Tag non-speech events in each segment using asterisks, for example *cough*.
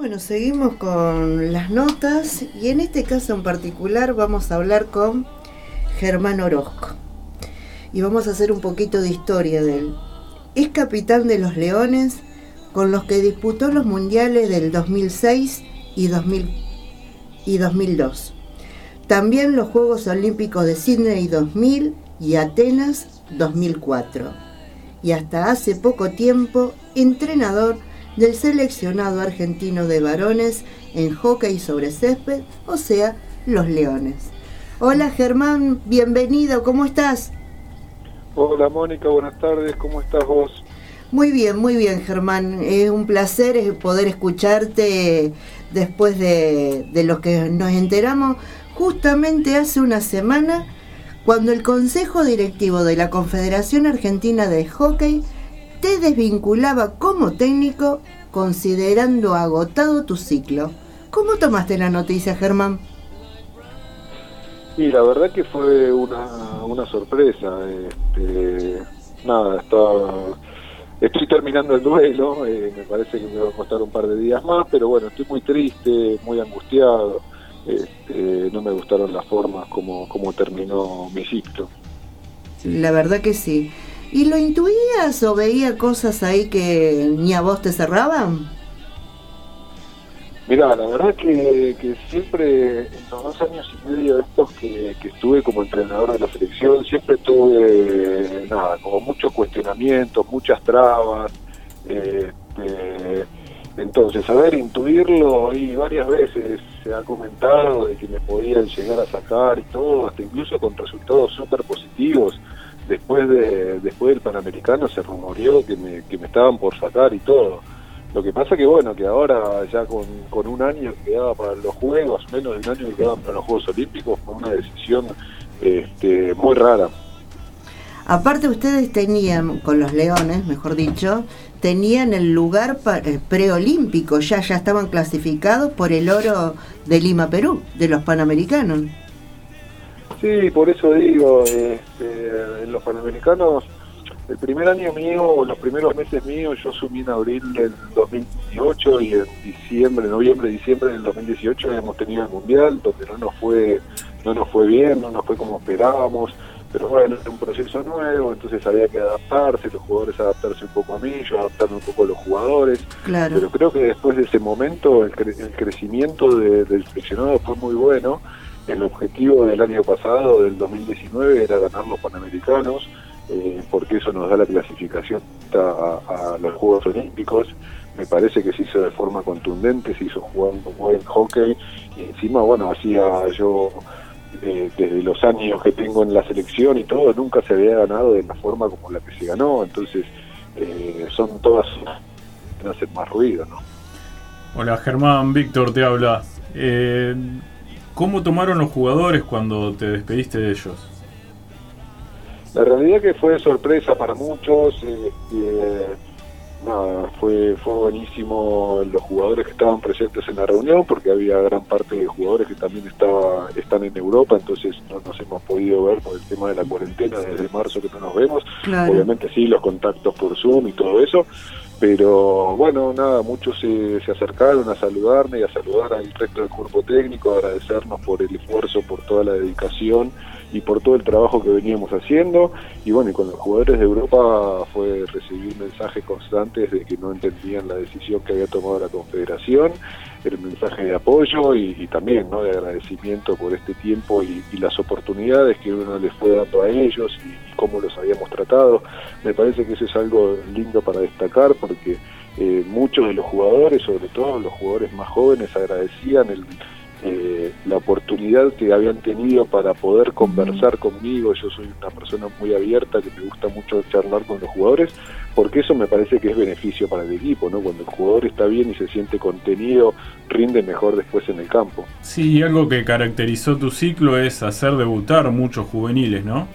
Bueno, seguimos con las notas y en este caso en particular vamos a hablar con Germán Orozco y vamos a hacer un poquito de historia de él. Es capitán de los Leones con los que disputó los mundiales del 2006 y, 2000, y 2002. También los Juegos Olímpicos de Sydney 2000 y Atenas 2004. Y hasta hace poco tiempo entrenador del seleccionado argentino de varones en hockey sobre césped, o sea, los Leones. Hola Germán, bienvenido, ¿cómo estás? Hola Mónica, buenas tardes, ¿cómo estás vos? Muy bien, muy bien Germán, es un placer poder escucharte después de, de lo que nos enteramos justamente hace una semana cuando el Consejo Directivo de la Confederación Argentina de Hockey te desvinculaba como técnico considerando agotado tu ciclo. ¿Cómo tomaste la noticia, Germán? Y la verdad que fue una, una sorpresa. Este, nada, estaba, estoy terminando el duelo, eh, me parece que me va a costar un par de días más, pero bueno, estoy muy triste, muy angustiado. Este, no me gustaron las formas como, como terminó mi ciclo. La verdad que sí. ¿Y lo intuías o veía cosas ahí que ni a vos te cerraban? Mira, la verdad que, que siempre, en los dos años y medio estos que, estuve como entrenador de la selección, siempre tuve, nada, como muchos cuestionamientos, muchas trabas. Eh, entonces, a ver, intuirlo, y varias veces se ha comentado de que me podían llegar a sacar y todo, hasta incluso con resultados súper positivos después de después del Panamericano se rumoreó que me, que me estaban por sacar y todo. Lo que pasa que bueno, que ahora ya con, con un año que quedaba para los Juegos, menos de un año que quedaba para los Juegos Olímpicos, fue una decisión este, muy rara. Aparte ustedes tenían, con los Leones, mejor dicho, tenían el lugar eh, preolímpico, ya, ya estaban clasificados por el oro de Lima, Perú, de los Panamericanos. Sí, por eso digo, este, en los Panamericanos, el primer año mío, los primeros meses míos, yo asumí en abril del 2018 y en diciembre, noviembre, diciembre del 2018 hemos tenido el Mundial, donde no nos fue, no nos fue bien, no nos fue como esperábamos, pero bueno, era un proceso nuevo, entonces había que adaptarse, los jugadores adaptarse un poco a mí, yo adaptarme un poco a los jugadores, claro. pero creo que después de ese momento el, crecimiento del seleccionado fue muy bueno, el objetivo del año pasado, del 2019, era ganar los Panamericanos, eh, porque eso nos da la clasificación a, los Juegos Olímpicos. Me parece que se hizo de forma contundente, se hizo jugando buen hockey y encima, bueno, hacía yo eh, desde los años que tengo en la selección y todo, nunca se había ganado de la forma como la que se ganó, entonces eh, son todas hacen más ruido, ¿no? Hola Germán, Víctor te habla. ¿Cómo tomaron los jugadores cuando te despediste de ellos? La realidad que fue sorpresa para muchos. Eh, eh, nada, fue, fue buenísimo los jugadores que estaban presentes en la reunión, porque había gran parte de jugadores que también estaba, están en Europa, entonces no nos hemos podido ver por el tema de la cuarentena desde marzo que no nos vemos. Obviamente sí, los contactos por Zoom y todo eso, pero bueno, nada, muchos se, se, acercaron a saludarme y a saludar al resto del cuerpo técnico, agradecernos por el esfuerzo, por toda la dedicación y por todo el trabajo que veníamos haciendo. Y bueno, y con los jugadores de Europa fue recibir mensajes constantes de que no entendían la decisión que había tomado la Confederación, el mensaje de apoyo y, también ¿no? de agradecimiento por este tiempo y, las oportunidades que uno les fue dando a ellos y, cómo los habíamos tratado. Me parece que eso es algo lindo para destacar porque eh, muchos de los jugadores, sobre todo los jugadores más jóvenes, agradecían el eh, la oportunidad que habían tenido para poder conversar conmigo. Yo soy una persona muy abierta, que me gusta mucho charlar con los jugadores, porque eso me parece que es beneficio para el equipo, ¿no? Cuando el jugador está bien y se siente contenido, rinde mejor después en el campo. Sí, algo que caracterizó tu ciclo es hacer debutar muchos juveniles, ¿no?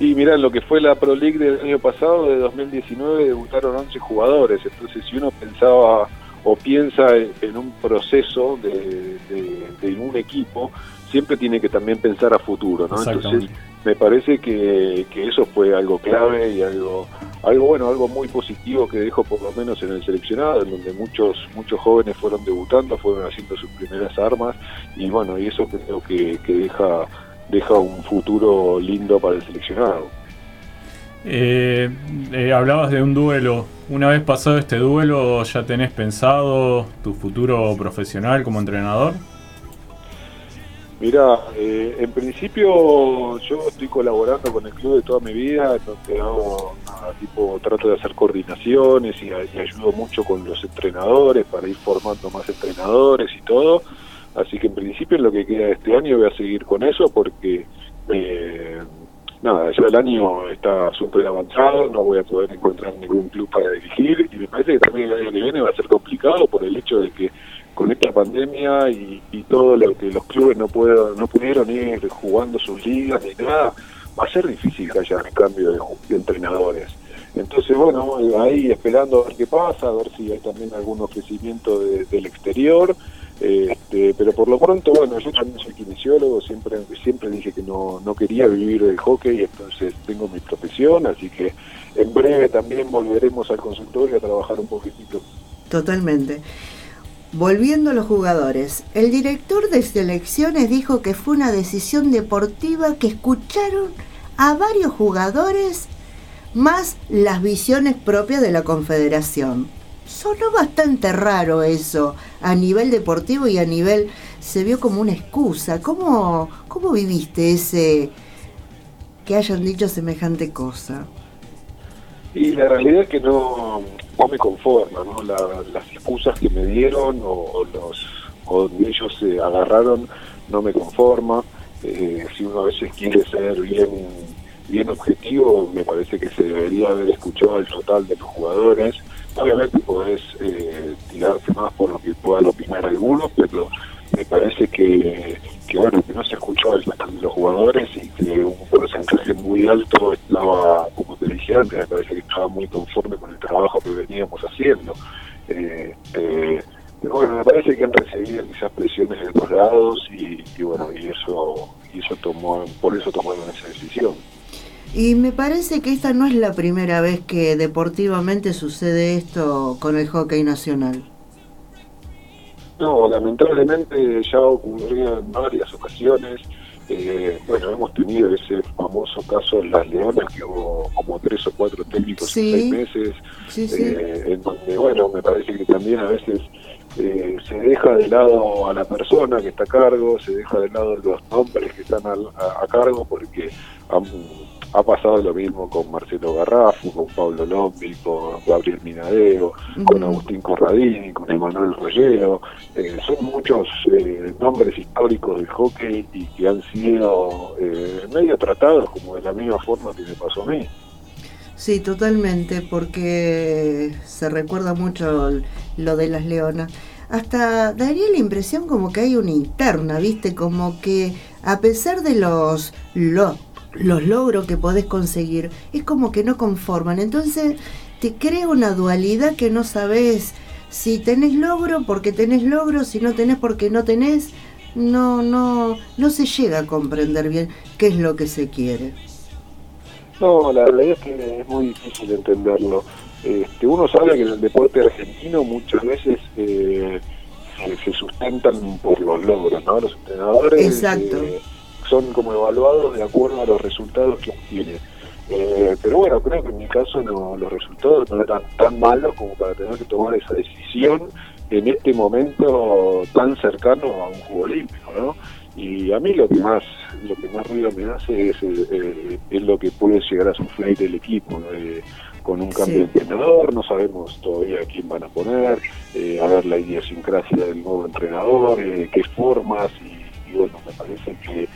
Y mirá, lo que fue la Pro League del año pasado, de 2019, debutaron 11 jugadores, entonces si uno pensaba o piensa en un proceso de, un equipo, siempre tiene que también pensar a futuro, ¿no? Entonces, me parece que, eso fue algo clave y algo algo bueno, algo muy positivo que dejó por lo menos en el seleccionado, en donde muchos muchos jóvenes fueron debutando, fueron haciendo sus primeras armas y bueno, y eso creo que, que deja deja un futuro lindo para el seleccionado. Eh, eh, hablabas de un duelo. Una vez pasado este duelo, ¿ya tenés pensado tu futuro profesional como entrenador? Mira, eh, en principio yo estoy colaborando con el club de toda mi vida, donde hago tipo trato de hacer coordinaciones y, ayudo mucho con los entrenadores para ir formando más entrenadores y todo. Así que en principio lo que queda de este año voy a seguir con eso porque eh, nada, ya el año está súper avanzado, no voy a poder encontrar ningún club para dirigir y me parece que también el año que viene va a ser complicado por el hecho de que con esta pandemia y, todo lo que los clubes no puedo, no pudieron ir jugando sus ligas ni nada, va a ser difícil que haya cambio de, entrenadores. Entonces, bueno, ahí esperando a ver qué pasa, a ver si hay también algún ofrecimiento del exterior. Este, pero por lo pronto, bueno, yo también soy kinesiólogo, siempre siempre dije que no, no quería vivir del hockey, entonces tengo mi profesión, así que en breve también volveremos al consultorio a trabajar un poquitito. Totalmente. Volviendo a los jugadores, el director de selecciones dijo que fue una decisión deportiva que escucharon a varios jugadores más las visiones propias de la confederación. Sonó bastante raro eso a nivel deportivo y a nivel se vio como una excusa. ¿Cómo, cómo viviste ese que hayan dicho semejante cosa? Y la realidad es que no, no me conforma, ¿no? las excusas que me dieron o, los o ellos se agarraron no me conforma. Eh, si uno a veces quiere ser bien bien objetivo, me parece que se debería haber escuchado el total de los jugadores. Obviamente podés eh, tirarse más por lo que puedan opinar algunos, pero me parece que, que bueno que no se escuchó el de los jugadores y que un porcentaje muy alto estaba, como te dije antes, me parece que estaba muy conforme con el trabajo que veníamos haciendo. Eh, eh, pero bueno, me parece que han recibido quizás presiones de los lados y, y bueno, y eso, y eso tomó, por eso tomaron esa decisión. Y me parece que esta no es la primera vez que deportivamente sucede esto con el hockey nacional. No, lamentablemente ya ocurrió en varias ocasiones. Eh, bueno, hemos tenido ese famoso caso en Las Leonas, que hubo como tres o cuatro técnicos en seis meses, eh, en donde, bueno, me parece que también a veces eh, se deja de lado a la persona que está a cargo, se deja de lado los nombres que están a, a cargo, porque han ha pasado lo mismo con Marcelo Garrafo, con Pablo Lombi, con Gabriel Minadeo, con Agustín Corradini, con Emanuel Rollero. Eh, son muchos eh, nombres históricos del hockey y que han sido eh, medio tratados como de la misma forma que me pasó a mí. Sí, totalmente, porque se recuerda mucho lo de las leonas. Hasta daría la impresión como que hay una interna, ¿viste? Como que a pesar de los, los los logros que podés conseguir, es como que no conforman. Entonces te crea una dualidad que no sabes si tenés logro porque tenés logro, si no tenés porque no tenés. No, no, no se llega a comprender bien qué es lo que se quiere. No, la realidad es que es muy difícil entenderlo. Este, uno sabe que en el deporte argentino muchas veces eh, se, sustentan por los logros, ¿no? Los entrenadores Exacto. Eh, son como evaluados de acuerdo a los resultados que obtienen. Eh, pero bueno, creo que en mi caso no, los resultados no eran tan malos como para tener que tomar esa decisión en este momento tan cercano a un juego olímpico, ¿no? Y a mí lo que más lo que más ruido me hace es, eh, es lo que puede llegar a sufrir el equipo, con un cambio de entrenador, no sabemos todavía quién van a poner, eh, a ver la idiosincrasia del nuevo entrenador, qué formas, y bueno, me parece que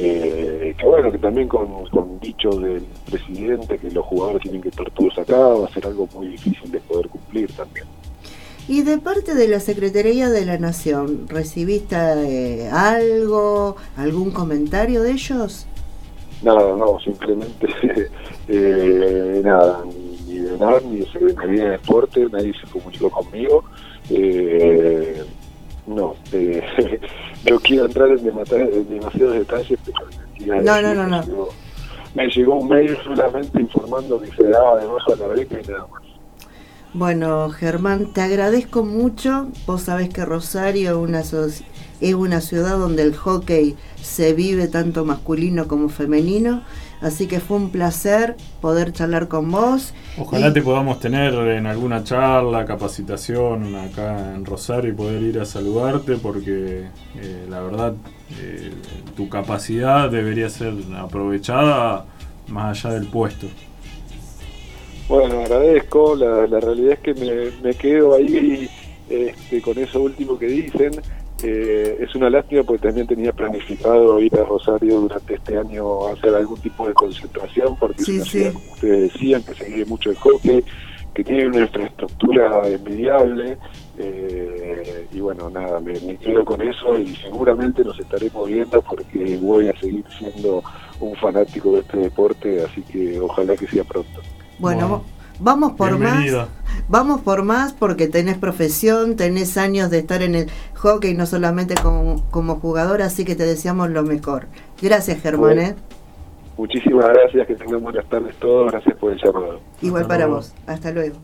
que, bueno, que también con, con dicho del presidente que los jugadores tienen que estar todos acá, va a ser algo muy difícil de poder cumplir también. Y de parte de la Secretaría de la Nación, ¿recibiste eh, algo, algún comentario de ellos? Nada, no, simplemente *laughs* eh, nada, ni de nada, ni de Secretaría de Deporte, nadie se comunicó conmigo. Eh, no, eh, *laughs* no quiero entrar en, demasiados detalles, pero no, no, no, no. me llegó un mail solamente informando que se daba de baja la beca y nada más. Bueno, Germán, te agradezco mucho. Vos sabés que Rosario una es una ciudad donde el hockey se vive tanto masculino como femenino. Así que fue un placer poder charlar con vos. Ojalá te podamos tener en alguna charla, capacitación acá en Rosario y poder ir a saludarte porque eh, la verdad eh, tu capacidad debería ser aprovechada más allá del puesto. Bueno, agradezco, la, realidad es que me, me quedo ahí este, con eso último que dicen. Eh, es una lástima porque también tenía planificado ir a Rosario durante este año a hacer algún tipo de concentración, porque es una ciudad, como ustedes decían, que se vive mucho el hockey, que tiene una infraestructura envidiable. Eh, y bueno, nada, me, quedo con eso y seguramente nos estaremos viendo porque voy a seguir siendo un fanático de este deporte, así que ojalá que sea pronto. Bueno, vamos por más. Vamos por más porque tenés profesión, tenés años de estar en el hockey, no solamente como, como jugador, así que te deseamos lo mejor. Gracias, Germán. ¿eh? Muchísimas gracias, que tengan buenas tardes todos, gracias por el llamado. Igual para vos, hasta luego.